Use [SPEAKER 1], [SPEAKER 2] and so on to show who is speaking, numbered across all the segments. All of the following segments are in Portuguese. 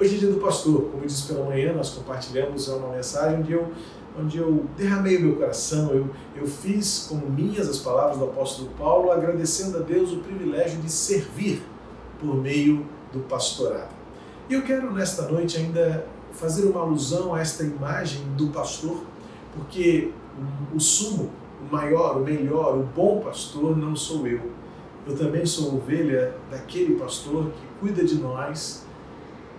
[SPEAKER 1] Hoje é dia do pastor, como eu disse pela manhã, nós compartilhamos uma mensagem onde eu, onde eu derramei o meu coração, eu, eu fiz como minhas as palavras do apóstolo Paulo, agradecendo a Deus o privilégio de servir por meio do pastorado. E eu quero nesta noite ainda fazer uma alusão a esta imagem do pastor, porque o sumo, o maior, o melhor, o bom pastor não sou eu. Eu também sou ovelha daquele pastor que cuida de nós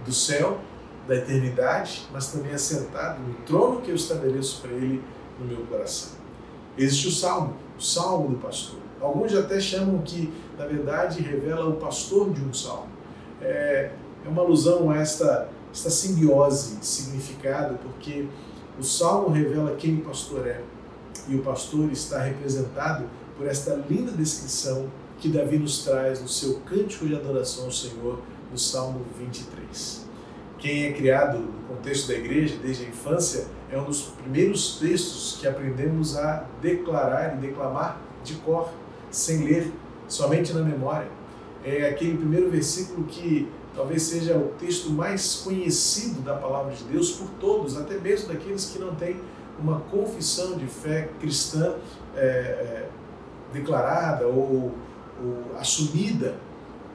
[SPEAKER 1] do céu, da eternidade, mas também assentado no trono que eu estabeleço para ele no meu coração. Existe o salmo, o salmo do pastor. Alguns até chamam que, na verdade, revela o pastor de um salmo. É, é uma alusão a esta, esta simbiose de significado, porque o salmo revela quem o pastor é, e o pastor está representado por esta linda descrição que Davi nos traz no seu cântico de adoração ao Senhor, no Salmo 23. Quem é criado no contexto da igreja desde a infância é um dos primeiros textos que aprendemos a declarar e declamar de cor, sem ler, somente na memória. É aquele primeiro versículo que talvez seja o texto mais conhecido da palavra de Deus por todos, até mesmo daqueles que não têm uma confissão de fé cristã é, é, declarada ou, ou assumida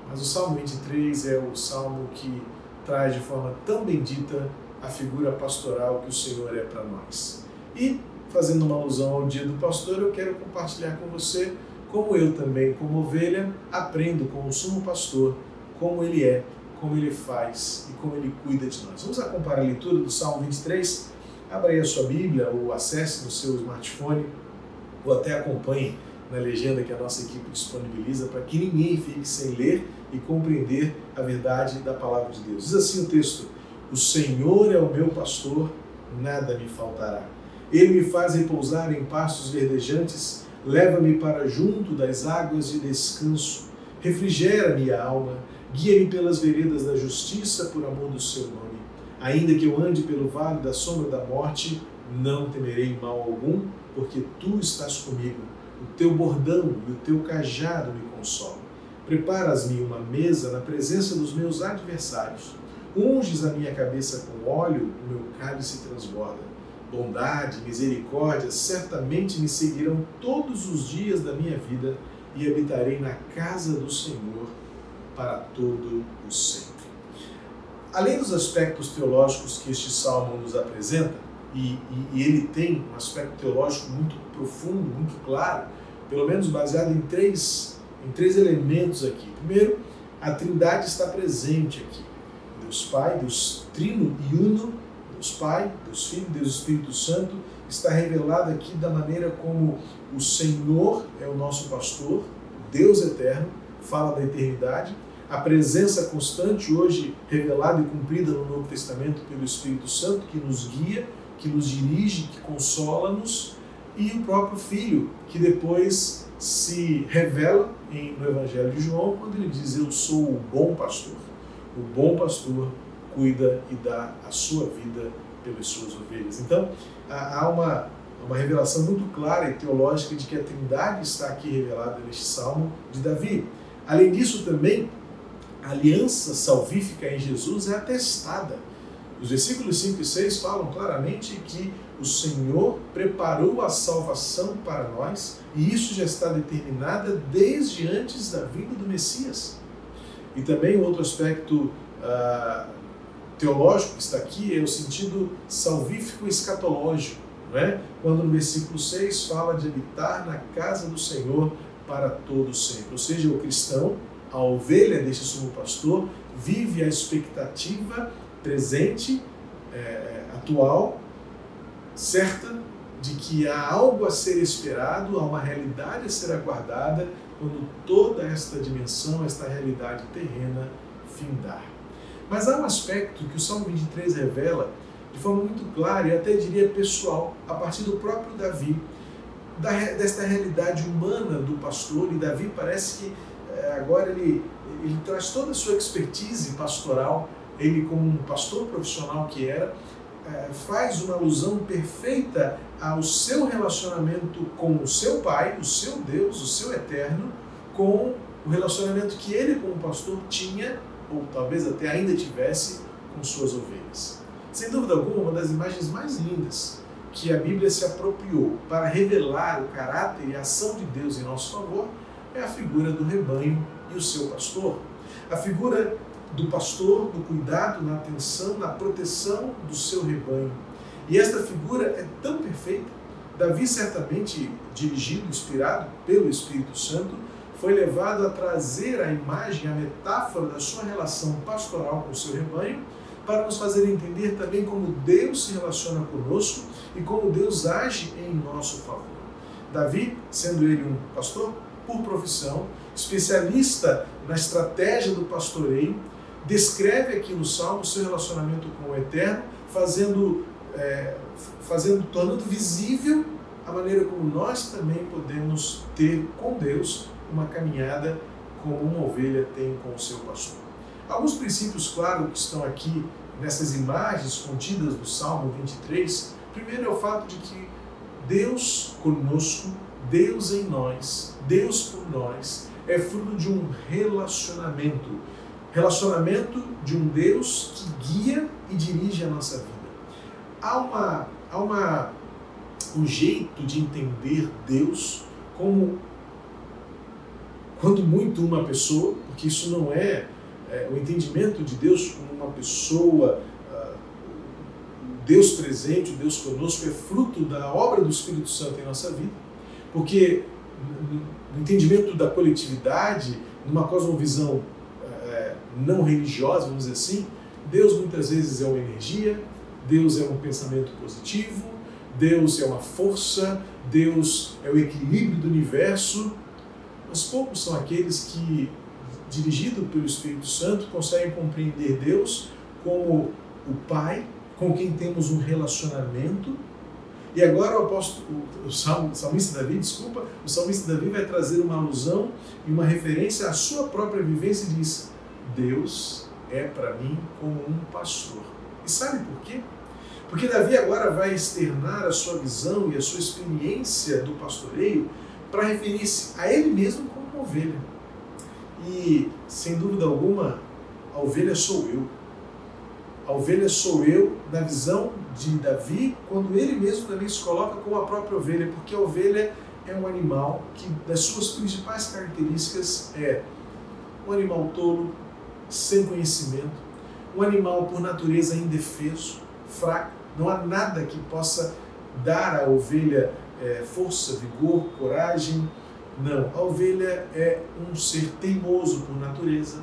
[SPEAKER 1] mas o Salmo 23 é o salmo que traz de forma tão bendita a figura pastoral que o Senhor é para nós. E, fazendo uma alusão ao dia do pastor, eu quero compartilhar com você como eu também, como ovelha, aprendo com o sumo pastor como ele é, como ele faz e como ele cuida de nós. Vamos acompanhar a leitura do Salmo 23? Abra aí a sua Bíblia ou acesse no seu smartphone ou até acompanhe na legenda que a nossa equipe disponibiliza para que ninguém fique sem ler e compreender a verdade da palavra de Deus. Diz assim o texto: O Senhor é o meu pastor, nada me faltará. Ele me faz repousar em pastos verdejantes, leva-me para junto das águas de descanso, refrigera minha alma, guia-me pelas veredas da justiça por amor do seu nome. Ainda que eu ande pelo vale da sombra da morte, não temerei mal algum, porque tu estás comigo o teu bordão e o teu cajado me consolam. Preparas-me uma mesa na presença dos meus adversários. Unges a minha cabeça com óleo, o meu cálice transborda. Bondade misericórdia certamente me seguirão todos os dias da minha vida e habitarei na casa do Senhor para todo o sempre. Além dos aspectos teológicos que este salmo nos apresenta, e, e, e, ele tem um aspecto teológico muito profundo, muito claro, pelo menos baseado em três, em três elementos aqui. Primeiro, a Trindade está presente aqui. Deus Pai, Deus Trino e Uno, Deus Pai, Deus Filho, Deus Espírito Santo, está revelado aqui da maneira como o Senhor é o nosso pastor, Deus eterno, fala da eternidade, a presença constante hoje revelada e cumprida no Novo Testamento pelo Espírito Santo que nos guia que nos dirige, que consola-nos, e o próprio Filho, que depois se revela no Evangelho de João, quando ele diz: Eu sou o bom pastor. O bom pastor cuida e dá a sua vida pelas suas ovelhas. Então, há uma, uma revelação muito clara e teológica de que a Trindade está aqui revelada neste salmo de Davi. Além disso, também, a aliança salvífica em Jesus é atestada os versículos 5 e 6 falam claramente que o Senhor preparou a salvação para nós e isso já está determinado desde antes da vinda do Messias. E também outro aspecto uh, teológico que está aqui é o sentido salvífico escatológico, não é? quando no versículo 6 fala de habitar na casa do Senhor para todo sempre. Ou seja, o cristão, a ovelha deste sumo pastor, vive a expectativa presente, é, atual, certa de que há algo a ser esperado, há uma realidade a ser aguardada quando toda esta dimensão, esta realidade terrena findar. Mas há um aspecto que o Salmo 23 revela de forma muito clara e até diria pessoal, a partir do próprio Davi, da, desta realidade humana do pastor, e Davi parece que é, agora ele, ele traz toda a sua expertise pastoral ele como um pastor profissional que era, é, faz uma alusão perfeita ao seu relacionamento com o seu pai, o seu Deus, o seu eterno, com o relacionamento que ele como pastor tinha, ou talvez até ainda tivesse, com suas ovelhas. Sem dúvida alguma, uma das imagens mais lindas que a Bíblia se apropriou para revelar o caráter e a ação de Deus em nosso favor é a figura do rebanho e o seu pastor. A figura do pastor, do cuidado, na atenção, na proteção do seu rebanho. E esta figura é tão perfeita. Davi, certamente dirigido, inspirado pelo Espírito Santo, foi levado a trazer a imagem, a metáfora da sua relação pastoral com o seu rebanho, para nos fazer entender também como Deus se relaciona conosco e como Deus age em nosso favor. Davi, sendo ele um pastor por profissão, especialista na estratégia do pastoreio, descreve aqui no Salmo o seu relacionamento com o Eterno, fazendo, é, fazendo, tornando visível a maneira como nós também podemos ter com Deus uma caminhada como uma ovelha tem com o seu pastor. Alguns princípios, claro, que estão aqui nessas imagens contidas do Salmo 23. Primeiro é o fato de que Deus conosco, Deus em nós, Deus por nós, é fruto de um relacionamento. Relacionamento de um Deus que guia e dirige a nossa vida. Há, uma, há uma, um jeito de entender Deus como, quando muito, uma pessoa, porque isso não é, é o entendimento de Deus como uma pessoa. Uh, Deus presente, Deus conosco, é fruto da obra do Espírito Santo em nossa vida, porque no entendimento da coletividade, numa cosmovisão não religiosa, vamos dizer assim, Deus muitas vezes é uma energia, Deus é um pensamento positivo, Deus é uma força, Deus é o equilíbrio do universo, mas poucos são aqueles que, dirigido pelo Espírito Santo, conseguem compreender Deus como o Pai, com quem temos um relacionamento. E agora o apóstolo, o, salmista Davi, desculpa, o salmista Davi vai trazer uma alusão e uma referência à sua própria vivência e diz: Deus é para mim como um pastor. E sabe por quê? Porque Davi agora vai externar a sua visão e a sua experiência do pastoreio para referir-se a ele mesmo como uma ovelha. E, sem dúvida alguma, a ovelha sou eu. A ovelha sou eu, na visão de Davi, quando ele mesmo também se coloca como a própria ovelha, porque a ovelha é um animal que, das suas principais características, é um animal tolo, sem conhecimento, um animal por natureza indefeso, fraco. Não há nada que possa dar à ovelha é, força, vigor, coragem. Não, a ovelha é um ser teimoso por natureza.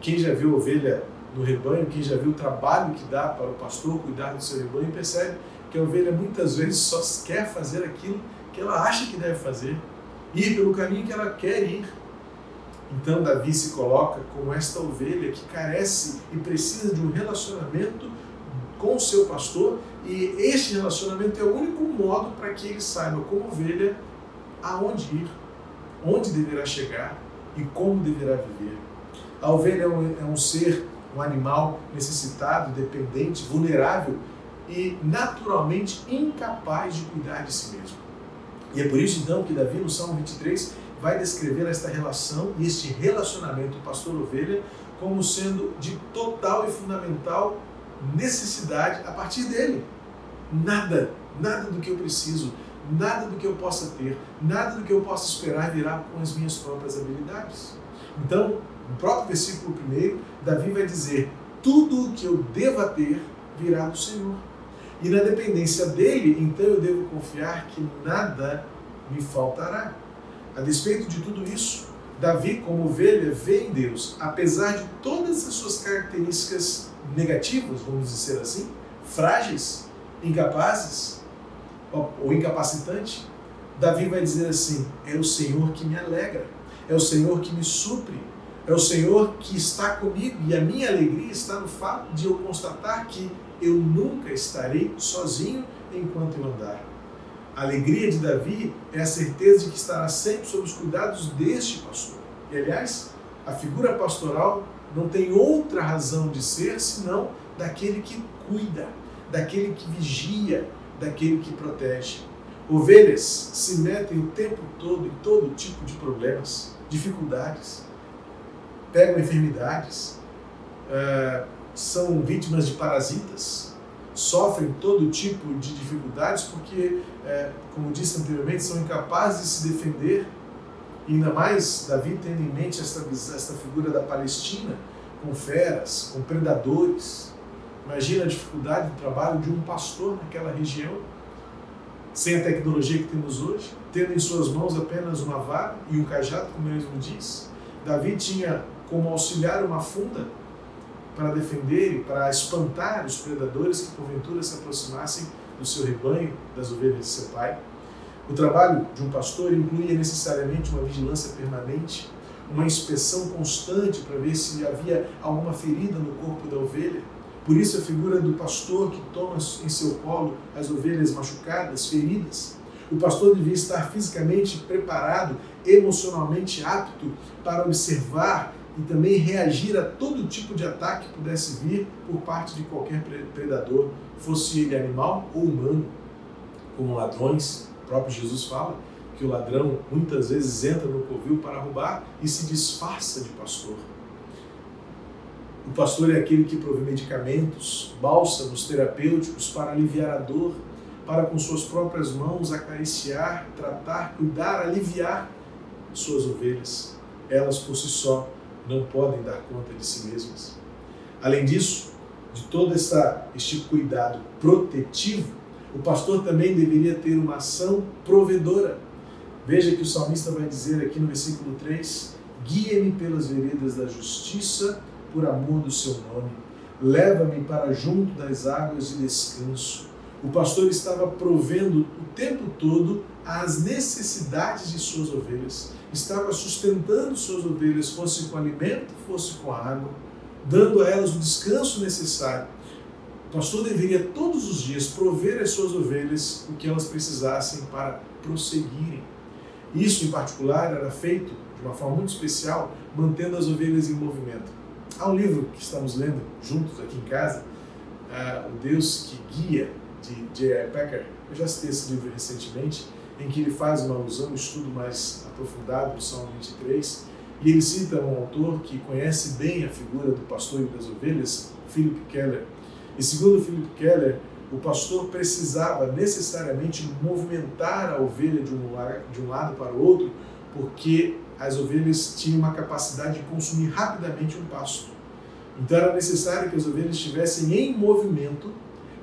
[SPEAKER 1] Quem já viu ovelha no rebanho, quem já viu o trabalho que dá para o pastor cuidar do seu rebanho, percebe que a ovelha muitas vezes só quer fazer aquilo que ela acha que deve fazer, ir pelo caminho que ela quer ir. Então Davi se coloca como esta ovelha que carece e precisa de um relacionamento com o seu pastor, e este relacionamento é o único modo para que ele saiba, como ovelha, aonde ir, onde deverá chegar e como deverá viver. A ovelha é um, é um ser um animal necessitado, dependente, vulnerável e naturalmente incapaz de cuidar de si mesmo. E é por isso então que Davi no Salmo 23 vai descrever esta relação e este relacionamento pastor-ovelha como sendo de total e fundamental necessidade a partir dele. Nada, nada do que eu preciso, nada do que eu possa ter, nada do que eu possa esperar virá com as minhas próprias habilidades. Então, no próprio versículo 1, Davi vai dizer: Tudo o que eu deva ter virá do Senhor. E na dependência dele, então eu devo confiar que nada me faltará. A despeito de tudo isso, Davi, como ovelha, vê em Deus, apesar de todas as suas características negativas, vamos dizer assim, frágeis, incapazes ou incapacitante, Davi vai dizer assim: é o Senhor que me alegra, é o Senhor que me supre, é o Senhor que está comigo e a minha alegria está no fato de eu constatar que eu nunca estarei sozinho enquanto eu andar. A alegria de Davi é a certeza de que estará sempre sob os cuidados deste pastor. E aliás, a figura pastoral não tem outra razão de ser senão daquele que cuida, daquele que vigia, daquele que protege. Ovelhas se metem o tempo todo em todo tipo de problemas, dificuldades, pegam enfermidades, uh, são vítimas de parasitas, sofrem todo tipo de dificuldades porque, é, como disse anteriormente, são incapazes de se defender. E ainda mais Davi tendo em mente esta, esta figura da Palestina, com feras, com predadores. Imagina a dificuldade do trabalho de um pastor naquela região, sem a tecnologia que temos hoje, tendo em suas mãos apenas uma vara e um cajado, como ele mesmo diz. Davi tinha como auxiliar uma funda para defender e para espantar os predadores que porventura se aproximassem do seu rebanho, das ovelhas de seu pai. O trabalho de um pastor incluía necessariamente uma vigilância permanente, uma inspeção constante para ver se havia alguma ferida no corpo da ovelha. Por isso a figura do pastor que toma em seu colo as ovelhas machucadas, feridas. O pastor devia estar fisicamente preparado, emocionalmente apto para observar e também reagir a todo tipo de ataque que pudesse vir por parte de qualquer predador, fosse ele animal ou humano, como ladrões. O próprio Jesus fala que o ladrão muitas vezes entra no covil para roubar e se disfarça de pastor. O pastor é aquele que provê medicamentos, bálsamos terapêuticos para aliviar a dor, para com suas próprias mãos acariciar, tratar, cuidar, aliviar suas ovelhas. Elas por si só não podem dar conta de si mesmas. Além disso, de todo essa, este cuidado protetivo, o pastor também deveria ter uma ação provedora. Veja que o salmista vai dizer aqui no versículo 3: Guia-me pelas veredas da justiça por amor do seu nome. Leva-me para junto das águas de descanso. O pastor estava provendo o tempo todo as necessidades de suas ovelhas estava sustentando suas ovelhas, fosse com alimento, fosse com água, dando a elas o descanso necessário. O pastor deveria todos os dias prover às suas ovelhas o que elas precisassem para prosseguirem. Isso, em particular, era feito de uma forma muito especial, mantendo as ovelhas em movimento. Há um livro que estamos lendo juntos aqui em casa, uh, O Deus que Guia, de J.I. Packer. Eu já citei esse livro recentemente em que ele faz uma alusão, um estudo mais aprofundado do Salmo 23, e ele cita um autor que conhece bem a figura do pastor e das ovelhas, Philip Keller. E segundo Philip Keller, o pastor precisava necessariamente movimentar a ovelha de um, de um lado para o outro, porque as ovelhas tinham uma capacidade de consumir rapidamente um pasto. Então era necessário que as ovelhas estivessem em movimento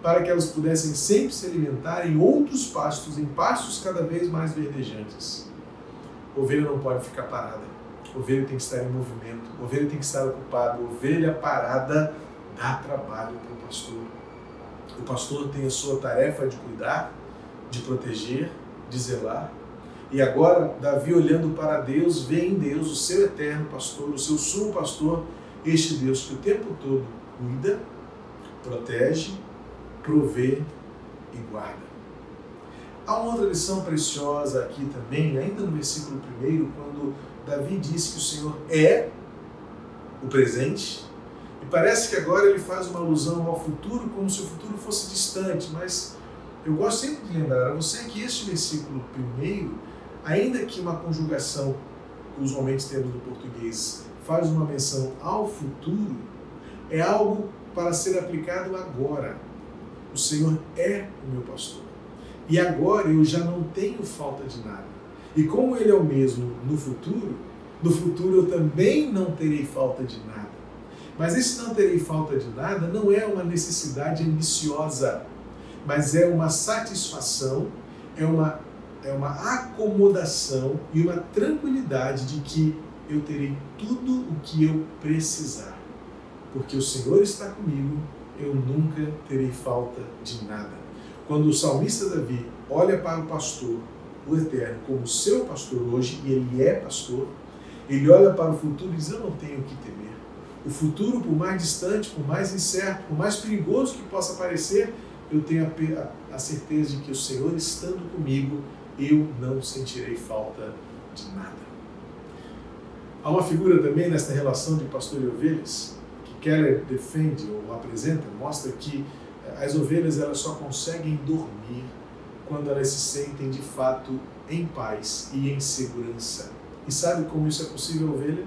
[SPEAKER 1] para que elas pudessem sempre se alimentar em outros pastos, em pastos cada vez mais verdejantes. Ovelha não pode ficar parada. Ovelha tem que estar em movimento. Ovelha tem que estar ocupada. Ovelha parada dá trabalho para o pastor. O pastor tem a sua tarefa de cuidar, de proteger, de zelar. E agora, Davi, olhando para Deus, vê em Deus o seu eterno pastor, o seu sumo pastor, este Deus que o tempo todo cuida, protege provê e guarda. Há uma outra lição preciosa aqui também, ainda no versículo 1, quando Davi diz que o Senhor é o presente, e parece que agora ele faz uma alusão ao futuro, como se o futuro fosse distante, mas eu gosto sempre de lembrar a você que este versículo primeiro, ainda que uma conjugação, usualmente temos no português, faz uma menção ao futuro, é algo para ser aplicado agora. O Senhor é o meu pastor. E agora eu já não tenho falta de nada. E como Ele é o mesmo no futuro, no futuro eu também não terei falta de nada. Mas esse não terei falta de nada não é uma necessidade ambiciosa, mas é uma satisfação, é uma, é uma acomodação e uma tranquilidade de que eu terei tudo o que eu precisar. Porque o Senhor está comigo eu nunca terei falta de nada. Quando o salmista Davi olha para o pastor, o Eterno, como seu pastor hoje, e ele é pastor, ele olha para o futuro e diz: Eu não tenho o que temer. O futuro, por mais distante, por mais incerto, por mais perigoso que possa parecer, eu tenho a, certeza de que o Senhor estando comigo, eu não sentirei falta de nada. Há uma figura também nesta relação de pastor e ovelhas Keller defende ou apresenta, mostra que eh, as ovelhas elas só conseguem dormir quando elas se sentem de fato em paz e em segurança. E sabe como isso é possível, ovelha?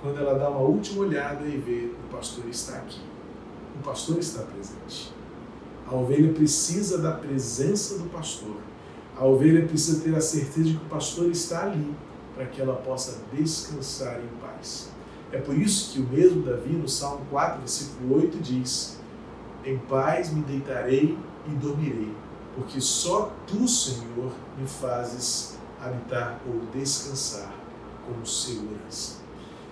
[SPEAKER 1] Quando ela dá uma última olhada e vê o pastor está aqui. o pastor está presente. A ovelha precisa da presença do pastor. A ovelha precisa ter a certeza de que o pastor está ali para que ela possa descansar em paz. É por isso que o mesmo Davi, no Salmo 4, versículo 8, diz: Em paz me deitarei e dormirei, porque só tu, Senhor, me fazes habitar ou descansar com segurança.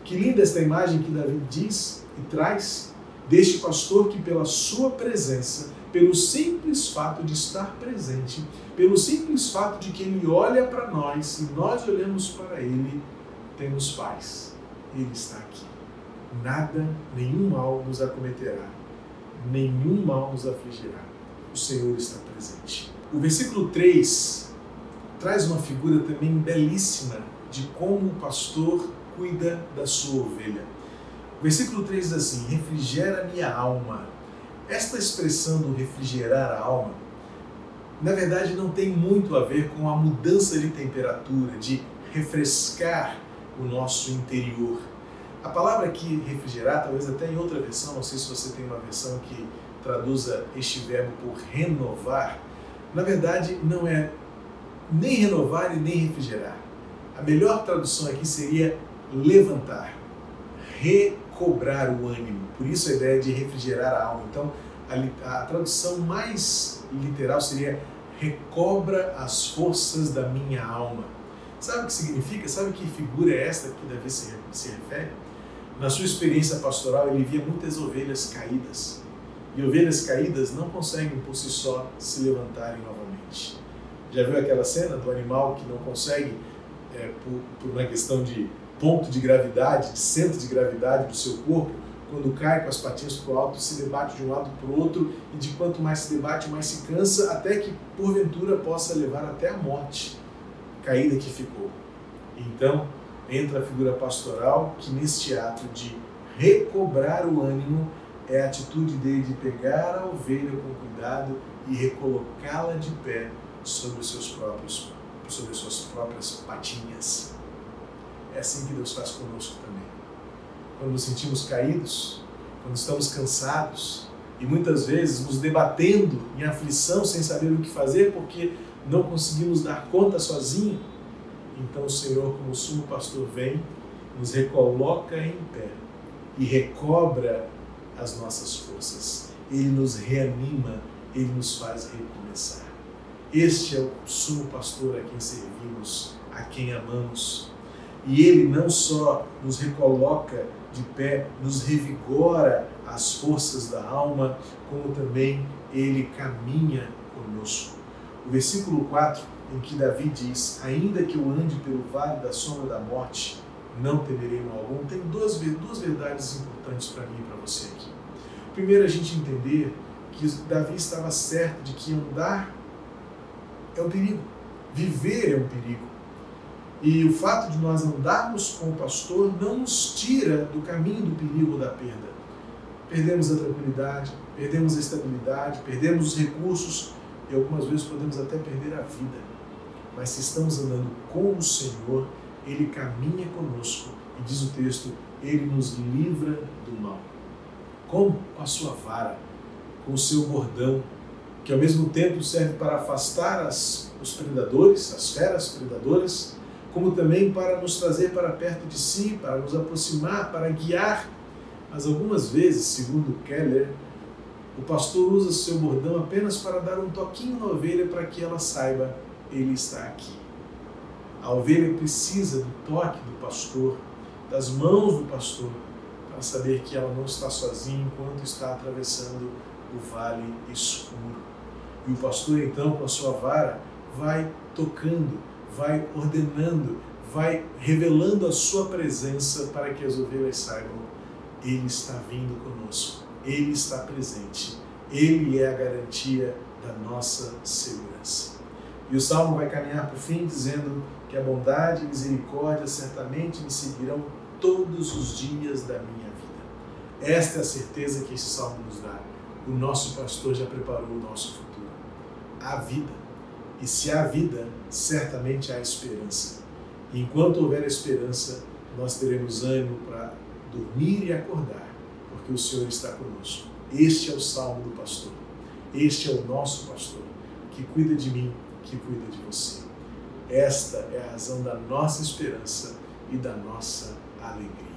[SPEAKER 1] Que linda esta imagem que Davi diz e traz deste pastor que, pela sua presença, pelo simples fato de estar presente, pelo simples fato de que ele olha para nós e nós olhamos para ele, temos paz. Ele está aqui. Nada, nenhum mal nos acometerá, nenhum mal nos afligirá. O Senhor está presente. O versículo 3 traz uma figura também belíssima de como o pastor cuida da sua ovelha. O versículo 3 diz assim: Refrigera minha alma. Esta expressão do refrigerar a alma, na verdade, não tem muito a ver com a mudança de temperatura, de refrescar o nosso interior. A palavra aqui, refrigerar, talvez até em outra versão, não sei se você tem uma versão que traduza este verbo por renovar, na verdade não é nem renovar e nem refrigerar. A melhor tradução aqui seria levantar, recobrar o ânimo. Por isso a ideia de refrigerar a alma. Então, a, a tradução mais literal seria recobra as forças da minha alma. Sabe o que significa? Sabe que figura é esta que Davi se, se refere? Na sua experiência pastoral, ele via muitas ovelhas caídas. E ovelhas caídas não conseguem por si só se levantarem novamente. Já viu aquela cena do animal que não consegue, é, por, por uma questão de ponto de gravidade, de centro de gravidade do seu corpo, quando cai com as patinhas para o alto, se debate de um lado para o outro, e de quanto mais se debate, mais se cansa, até que porventura possa levar até a morte, caída que ficou. Então, entra a figura pastoral, que neste ato de recobrar o ânimo, é a atitude dele de pegar a ovelha com cuidado e recolocá-la de pé sobre seus próprios sobre as suas próprias patinhas. É assim que Deus faz conosco também. Quando nos sentimos caídos, quando estamos cansados e muitas vezes nos debatendo em aflição sem saber o que fazer porque não conseguimos dar conta sozinho, então o Senhor, como sumo pastor, vem, nos recoloca em pé e recobra as nossas forças. Ele nos reanima, ele nos faz recomeçar. Este é o sumo pastor a quem servimos, a quem amamos. E ele não só nos recoloca de pé, nos revigora as forças da alma, como também ele caminha conosco. O versículo 4, em que Davi diz: Ainda que eu ande pelo vale da sombra da morte, não temerei mal algum, tem duas, duas verdades importantes para mim e para você aqui. Primeiro, a gente entender que Davi estava certo de que andar é um perigo, viver é um perigo. E o fato de nós andarmos com o pastor não nos tira do caminho do perigo ou da perda. Perdemos a tranquilidade, perdemos a estabilidade, perdemos os recursos e algumas vezes podemos até perder a vida. Mas se estamos andando com o Senhor, Ele caminha conosco e diz o texto, Ele nos livra do mal. Como? Com a sua vara, com o seu bordão, que ao mesmo tempo serve para afastar as, os predadores, as feras predadoras, como também para nos trazer para perto de si, para nos aproximar, para guiar. Mas algumas vezes, segundo Keller, o pastor usa seu bordão apenas para dar um toquinho na ovelha para que ela saiba ele está aqui. A ovelha precisa do toque do pastor, das mãos do pastor, para saber que ela não está sozinha enquanto está atravessando o vale escuro. E o pastor, então, com a sua vara, vai tocando, vai ordenando, vai revelando a sua presença para que as ovelhas saibam: Ele está vindo conosco, Ele está presente, Ele é a garantia da nossa segurança. E o salmo vai caminhar para o fim dizendo que a bondade e misericórdia certamente me seguirão todos os dias da minha vida. Esta é a certeza que esse salmo nos dá. O nosso pastor já preparou o nosso futuro. A vida e se há vida, certamente há esperança. E enquanto houver esperança, nós teremos ânimo para dormir e acordar, porque o Senhor está conosco. Este é o salmo do pastor. Este é o nosso pastor, que cuida de mim, que cuida de você. Esta é a razão da nossa esperança e da nossa alegria.